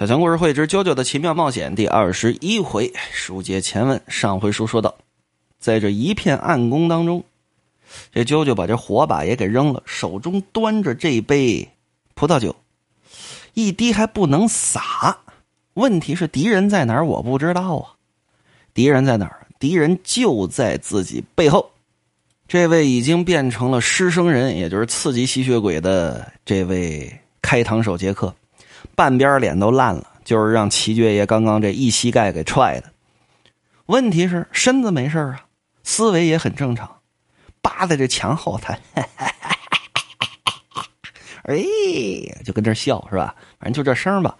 小强故事会之《啾啾的奇妙冒险》第二十一回，书接前文。上回书说到，在这一片暗宫当中，这啾啾把这火把也给扔了，手中端着这杯葡萄酒，一滴还不能洒。问题是敌人在哪儿？我不知道啊。敌人在哪儿？敌人就在自己背后。这位已经变成了失声人，也就是刺激吸血鬼的这位开膛手杰克。半边脸都烂了，就是让齐爵爷刚刚这一膝盖给踹的。问题是身子没事啊，思维也很正常，扒在这墙后台，哎，就跟这笑是吧？反正就这声吧。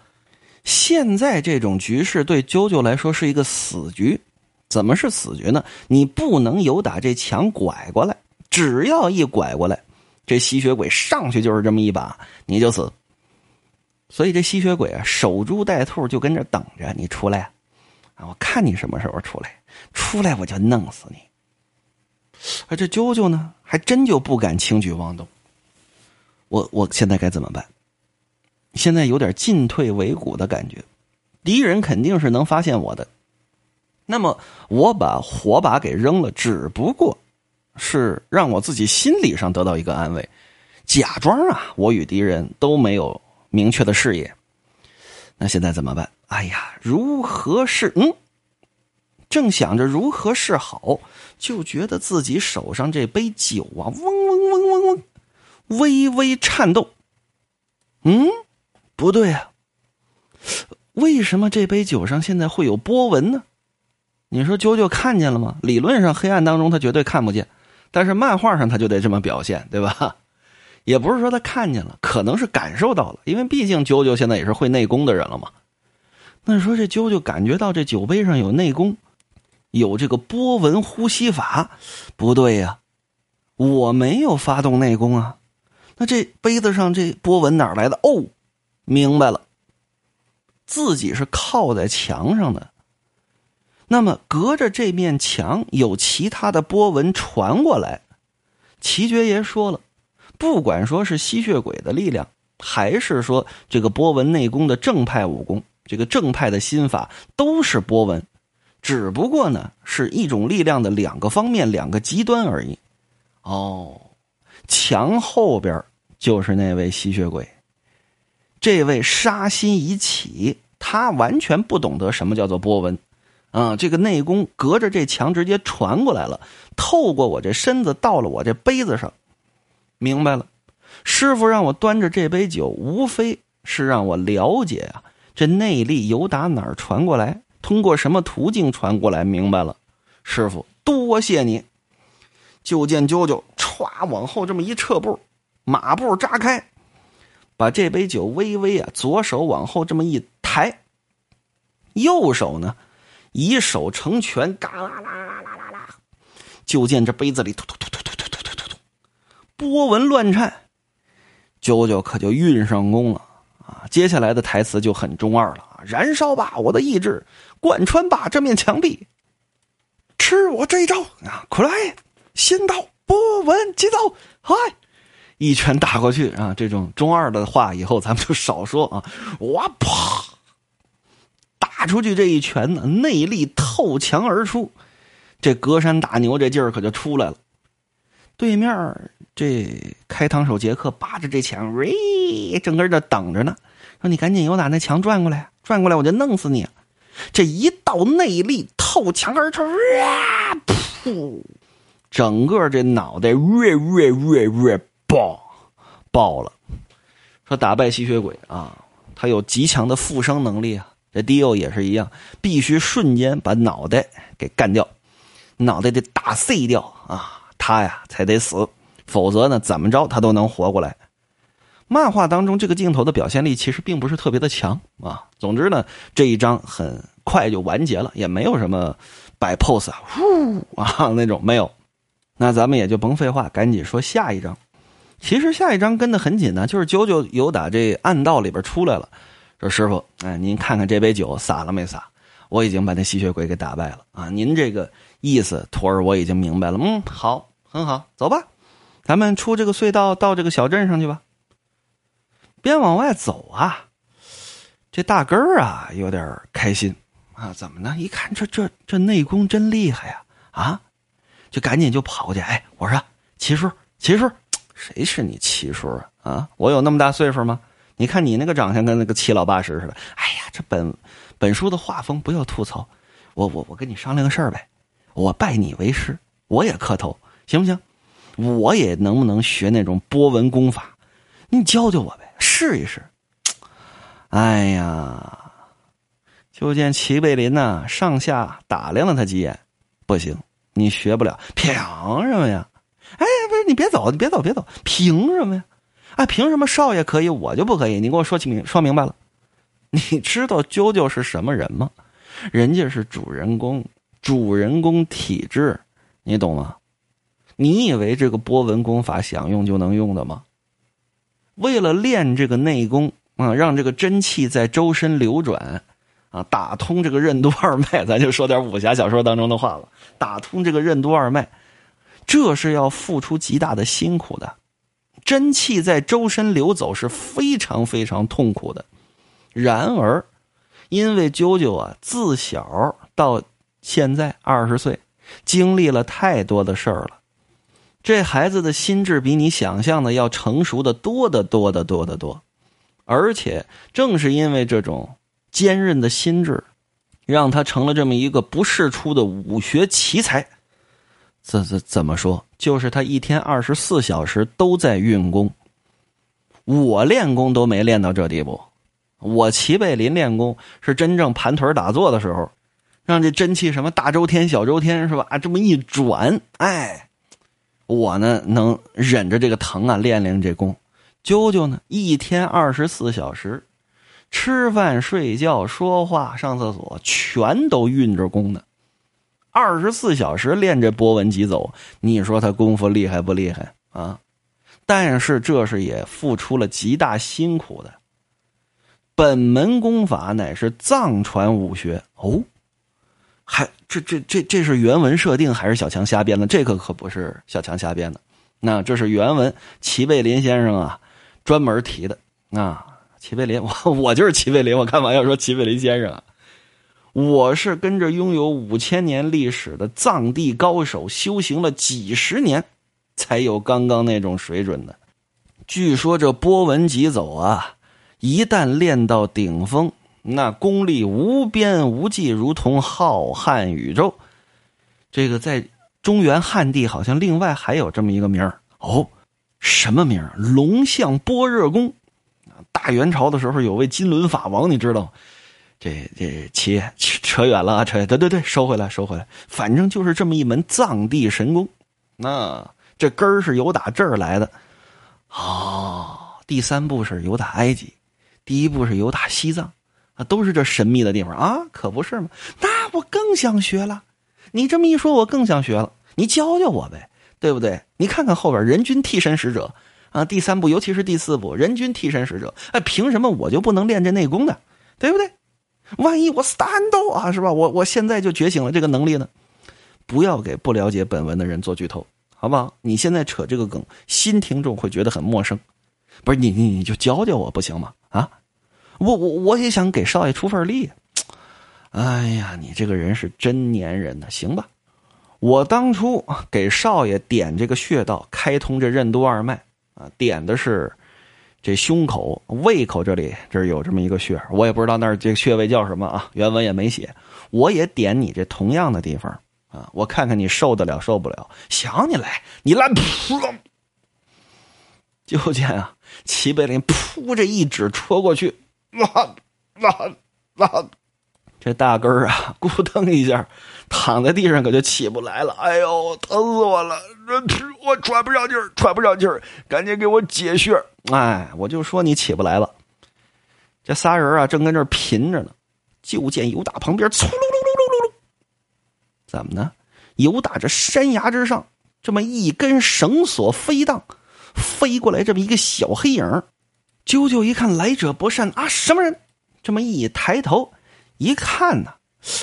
现在这种局势对啾啾来说是一个死局。怎么是死局呢？你不能有打这墙拐过来，只要一拐过来，这吸血鬼上去就是这么一把，你就死。所以这吸血鬼啊，守株待兔，就跟这等着你出来啊！我看你什么时候出来，出来我就弄死你。而这啾啾呢，还真就不敢轻举妄动。我我现在该怎么办？现在有点进退维谷的感觉，敌人肯定是能发现我的。那么我把火把给扔了，只不过是让我自己心理上得到一个安慰，假装啊，我与敌人都没有。明确的视野，那现在怎么办？哎呀，如何是嗯？正想着如何是好，就觉得自己手上这杯酒啊，嗡嗡嗡嗡嗡，微微颤动。嗯，不对啊，为什么这杯酒上现在会有波纹呢？你说啾啾看见了吗？理论上黑暗当中他绝对看不见，但是漫画上他就得这么表现，对吧？也不是说他看见了，可能是感受到了，因为毕竟啾啾现在也是会内功的人了嘛。那说这啾啾感觉到这酒杯上有内功，有这个波纹呼吸法，不对呀，我没有发动内功啊。那这杯子上这波纹哪来的？哦，明白了，自己是靠在墙上的，那么隔着这面墙有其他的波纹传过来。齐爵爷说了。不管说是吸血鬼的力量，还是说这个波纹内功的正派武功，这个正派的心法都是波纹，只不过呢是一种力量的两个方面、两个极端而已。哦，墙后边就是那位吸血鬼，这位杀心已起，他完全不懂得什么叫做波纹，啊，这个内功隔着这墙直接传过来了，透过我这身子到了我这杯子上。明白了，师傅让我端着这杯酒，无非是让我了解啊，这内力由打哪儿传过来，通过什么途径传过来。明白了，师傅，多谢你。就见啾啾歘往后这么一撤步，马步扎开，把这杯酒微微啊，左手往后这么一抬，右手呢，以手成拳，嘎啦啦啦啦啦，就见这杯子里突突突突突。波纹乱颤，啾啾可就运上功了啊！接下来的台词就很中二了！燃烧吧，我的意志，贯穿吧这面墙壁，吃我这一招啊！快来，仙道波纹急走，嗨！一拳打过去啊！这种中二的话以后咱们就少说啊！哇啪，打出去这一拳呢，内力透墙而出，这隔山打牛这劲儿可就出来了。对面这开膛手杰克扒着这墙，喂，整个这等着呢。说你赶紧由打那墙转过来，转过来我就弄死你。这一道内力透墙而出，啊，噗，整个这脑袋瑞瑞瑞瑞爆爆了。说打败吸血鬼啊，他有极强的复生能力啊。这迪欧也是一样，必须瞬间把脑袋给干掉，脑袋得打碎掉啊。他呀才得死，否则呢怎么着他都能活过来。漫画当中这个镜头的表现力其实并不是特别的强啊。总之呢这一章很快就完结了，也没有什么摆 pose 啊，呼啊 那种没有。那咱们也就甭废话，赶紧说下一章。其实下一章跟的很紧呢，就是九九由打这暗道里边出来了，说师傅，哎您看看这杯酒洒了没洒？我已经把那吸血鬼给打败了啊！您这个意思徒儿我已经明白了，嗯好。很好，走吧，咱们出这个隧道到这个小镇上去吧。边往外走啊，这大根儿啊有点开心啊，怎么呢？一看这这这内功真厉害呀啊，就赶紧就跑过去，哎，我说齐叔，齐叔，谁是你齐叔啊？啊，我有那么大岁数吗？你看你那个长相跟那个七老八十似的。哎呀，这本本书的画风不要吐槽，我我我跟你商量个事儿呗，我拜你为师，我也磕头，行不行？我也能不能学那种波纹功法？你教教我呗，试一试。哎呀，就见齐贝林呐，上下打量了他几眼，不行，你学不了，凭什么呀？哎，不是，你别走，你别走，别走，凭什么呀？啊，凭什么少爷可以，我就不可以？你给我说清说明白了。你知道啾啾是什么人吗？人家是主人公，主人公体质，你懂吗？你以为这个波纹功法想用就能用的吗？为了练这个内功。啊，让这个真气在周身流转，啊，打通这个任督二脉，咱就说点武侠小说当中的话了。打通这个任督二脉，这是要付出极大的辛苦的。真气在周身流走是非常非常痛苦的。然而，因为啾啾啊，自小到现在二十岁，经历了太多的事儿了，这孩子的心智比你想象的要成熟的多得多得多得多。而且正是因为这种坚韧的心智，让他成了这么一个不世出的武学奇才。怎怎怎么说？就是他一天二十四小时都在运功。我练功都没练到这地步。我齐贝林练功是真正盘腿打坐的时候，让这真气什么大周天、小周天是吧？这么一转，哎，我呢能忍着这个疼啊，练练这功。啾啾呢？一天二十四小时，吃饭、睡觉、说话、上厕所，全都运着功呢。二十四小时练这波纹疾走，你说他功夫厉害不厉害啊？但是这是也付出了极大辛苦的。本门功法乃是藏传武学哦，还这这这这是原文设定还是小强瞎编的？这个可不是小强瞎编的，那这是原文。齐贝林先生啊。专门提的啊，齐贝林，我我就是齐贝林，我干嘛要说齐贝林先生啊？我是跟着拥有五千年历史的藏地高手修行了几十年，才有刚刚那种水准的。据说这波纹疾走啊，一旦练到顶峰，那功力无边无际，如同浩瀚宇宙。这个在中原汉地好像另外还有这么一个名儿哦。什么名儿龙象般若功，大元朝的时候有位金轮法王，你知道？这这切扯远了啊！扯对对对，收回来收回来。反正就是这么一门藏地神功。那这根儿是由打这儿来的。哦，第三步是由打埃及，第一步是由打西藏，啊，都是这神秘的地方啊，可不是吗？那我更想学了。你这么一说，我更想学了。你教教我呗。对不对？你看看后边人均替身使者啊，第三部尤其是第四部人均替身使者，哎，凭什么我就不能练这内功呢？对不对？万一我 stand 啊，是吧？我我现在就觉醒了这个能力呢？不要给不了解本文的人做剧透，好不好？你现在扯这个梗，新听众会觉得很陌生。不是你你你就教教我不行吗？啊，我我我也想给少爷出份力。哎呀，你这个人是真粘人呢，行吧？我当初给少爷点这个穴道，开通这任督二脉啊，点的是这胸口、胃口这里，这儿有这么一个穴，我也不知道那儿这个穴位叫什么啊，原文也没写。我也点你这同样的地方啊，我看看你受得了受不了。想你来，你来，噗！就见啊，齐贝林噗这一指戳过去，哇哇哇！这大根儿啊，咕噔一下。躺在地上可就起不来了，哎呦，疼死我了！我喘不上气儿，喘不上气儿，赶紧给我解穴！哎，我就说你起不来了。这仨人啊，正跟这贫着呢，就见尤大旁边，嗖噜噜噜噜噜噜，怎么呢？尤大这山崖之上，这么一根绳索飞荡，飞过来这么一个小黑影。啾啾一看来者不善啊，什么人？这么一抬头一看呢，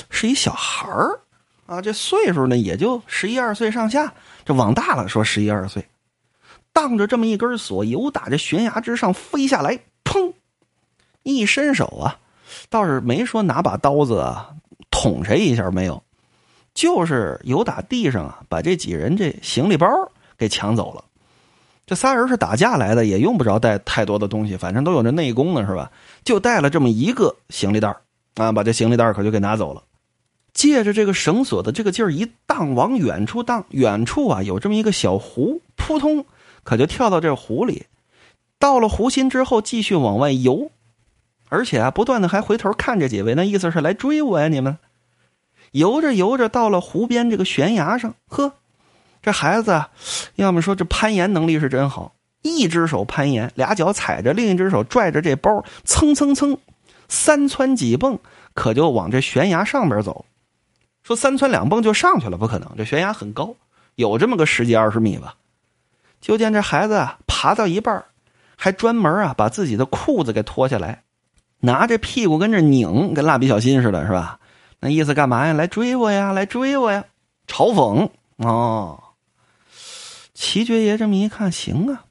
是一小孩儿。啊，这岁数呢也就十一二岁上下，这往大了说十一二岁，荡着这么一根索，由打这悬崖之上飞下来，砰！一伸手啊，倒是没说拿把刀子啊捅谁一下没有，就是由打地上啊把这几人这行李包给抢走了。这仨人是打架来的，也用不着带太多的东西，反正都有这内功呢，是吧？就带了这么一个行李袋啊，把这行李袋可就给拿走了。借着这个绳索的这个劲儿一荡，往远处荡，远处啊有这么一个小湖，扑通，可就跳到这湖里。到了湖心之后，继续往外游，而且啊，不断的还回头看这几位，那意思是来追我呀！你们游着游着，到了湖边这个悬崖上，呵，这孩子要么说这攀岩能力是真好，一只手攀岩，俩脚踩着，另一只手拽着这包，蹭蹭蹭，三蹿几蹦，可就往这悬崖上边走。说三蹿两蹦就上去了，不可能，这悬崖很高，有这么个十几二十米吧。就见这孩子啊，爬到一半还专门啊把自己的裤子给脱下来，拿着屁股跟这拧，跟蜡笔小新似的，是吧？那意思干嘛呀？来追我呀！来追我呀！嘲讽哦。齐爵爷这么一看，行啊，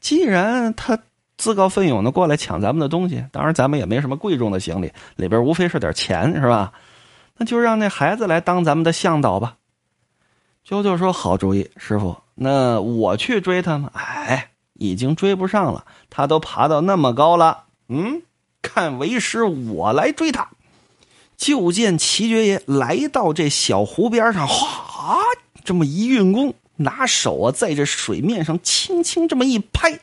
既然他自告奋勇的过来抢咱们的东西，当然咱们也没什么贵重的行李，里边无非是点钱，是吧？那就让那孩子来当咱们的向导吧。啾啾说：“好主意，师傅。那我去追他吗？哎，已经追不上了，他都爬到那么高了。嗯，看为师我来追他。”就见齐爵爷来到这小湖边上，哗，这么一运功，拿手啊在这水面上轻轻这么一拍，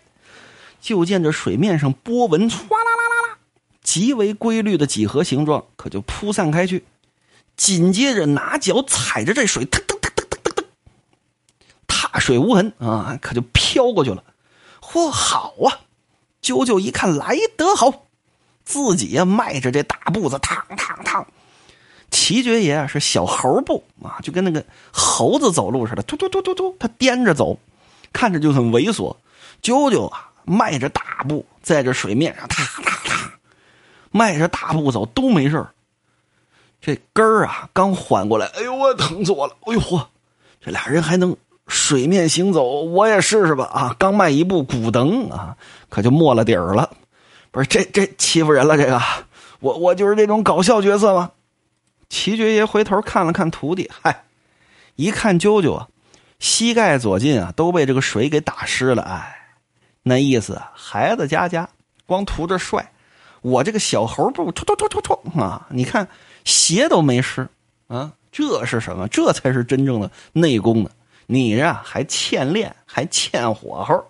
就见这水面上波纹唰啦啦啦啦，极为规律的几何形状，可就铺散开去。紧接着拿脚踩着这水，腾腾腾腾腾腾腾，踏水无痕啊，可就飘过去了。嚯，好啊！啾啾一看来得好，自己呀迈着这大步子，趟趟趟。齐爵爷啊是小猴步啊，就跟那个猴子走路似的，突突突突突，他颠着走，看着就很猥琐。啾啾啊迈着大步在这水面上，踏踏踏，迈着大步走都没事儿。这根儿啊，刚缓过来，哎呦，我疼死我了！哎呦嚯，这俩人还能水面行走，我也试试吧！啊，刚迈一步，咕噔啊，可就没了底儿了。不是这这欺负人了，这个我我就是这种搞笑角色吗？齐爵爷回头看了看徒弟，嗨，一看啾啾啊，膝盖左近啊都被这个水给打湿了，哎，那意思孩子家家光图着帅，我这个小猴步突突突突突啊，你看。鞋都没湿，啊，这是什么？这才是真正的内功呢！你呀还欠练，还欠火候。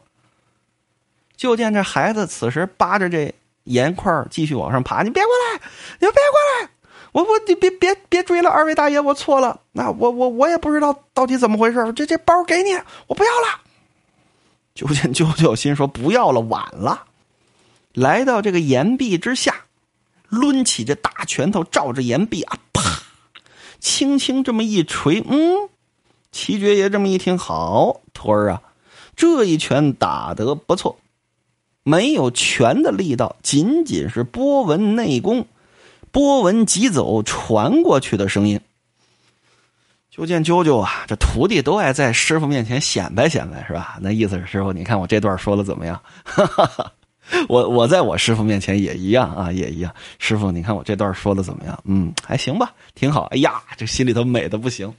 就见这孩子此时扒着这岩块继续往上爬，你别过来，你别过来！我我你别别别追了，二位大爷，我错了。那我我我也不知道到底怎么回事。这这包给你，我不要了。就见啾啾心说不要了，晚了。来到这个岩壁之下。抡起这大拳头，照着岩壁啊，啪，轻轻这么一锤，嗯，齐爵爷这么一听，好，徒儿啊，这一拳打得不错，没有拳的力道，仅仅是波纹内功，波纹疾走传过去的声音。就见啾啾啊，这徒弟都爱在师傅面前显摆显摆，是吧？那意思是师傅，你看我这段说的怎么样？哈哈哈。我我在我师傅面前也一样啊，也一样。师傅，你看我这段说的怎么样？嗯，还行吧，挺好。哎呀，这心里头美的不行，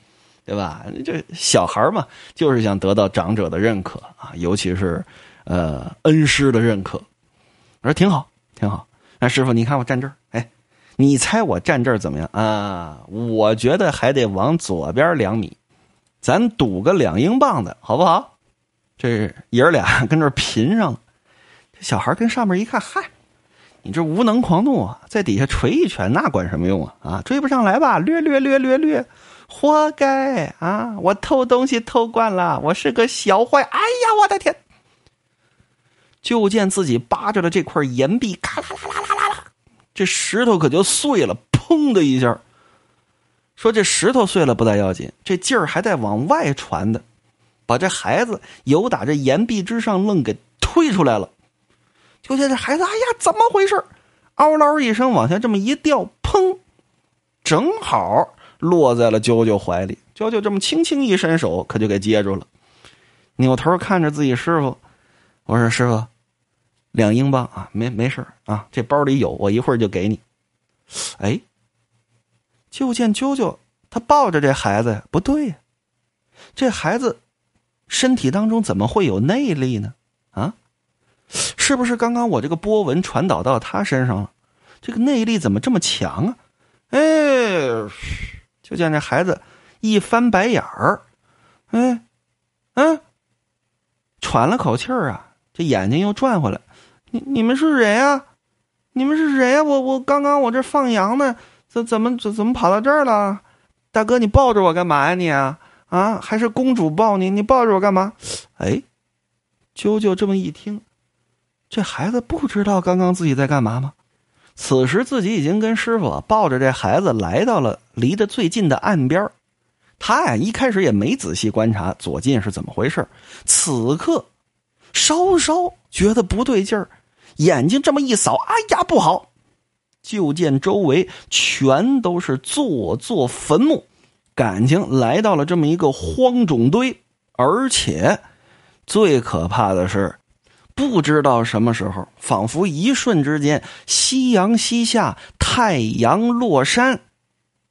对吧？这小孩嘛，就是想得到长者的认可啊，尤其是呃恩师的认可。我说挺好，挺好。那师傅，你看我站这儿，哎，你猜我站这儿怎么样啊？我觉得还得往左边两米，咱赌个两英镑的好不好？这爷儿俩 跟这拼上了。这小孩跟上面一看，嗨，你这无能狂怒啊，在底下捶一拳，那管什么用啊？啊，追不上来吧？略略略略略，活该啊！我偷东西偷惯了，我是个小坏。哎呀，我的天！就见自己扒着的这块岩壁，咔啦啦啦啦啦，这石头可就碎了，砰的一下。说这石头碎了不大要紧，这劲儿还在往外传的，把这孩子由打这岩壁之上愣给推出来了。就见这孩子，哎呀，怎么回事？嗷嗷一声往下这么一掉，砰，正好落在了啾啾怀里。啾啾这么轻轻一伸手，可就给接住了。扭头看着自己师傅，我说：“师傅，两英镑啊，没没事啊，这包里有，我一会儿就给你。”哎，就见啾啾他抱着这孩子，不对呀，这孩子身体当中怎么会有内力呢？啊，是不是刚刚我这个波纹传导到他身上了？这个内力怎么这么强啊？哎，就见这孩子一翻白眼儿，哎，嗯，喘了口气儿啊，这眼睛又转回来。你们是谁呀？你们是谁呀？我我刚刚我这放羊呢，怎怎么怎怎么跑到这儿了？大哥，你抱着我干嘛呀？你啊啊，还是公主抱你？你抱着我干嘛？哎，啾啾这么一听，这孩子不知道刚刚自己在干嘛吗？此时自己已经跟师傅抱着这孩子来到了离得最近的岸边他呀一开始也没仔细观察左近是怎么回事此刻稍稍觉得不对劲儿，眼睛这么一扫，哎呀不好！就见周围全都是座座坟墓，感情来到了这么一个荒冢堆，而且最可怕的是。不知道什么时候，仿佛一瞬之间，夕阳西下，太阳落山，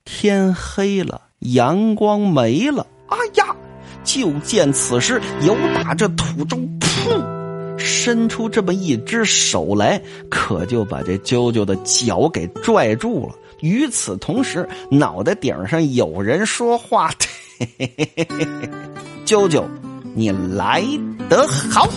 天黑了，阳光没了。哎呀！就见此时，有打这土中噗，伸出这么一只手来，可就把这啾啾的脚给拽住了。与此同时，脑袋顶上有人说话：“嘿嘿嘿嘿嘿啾啾，你来得好。”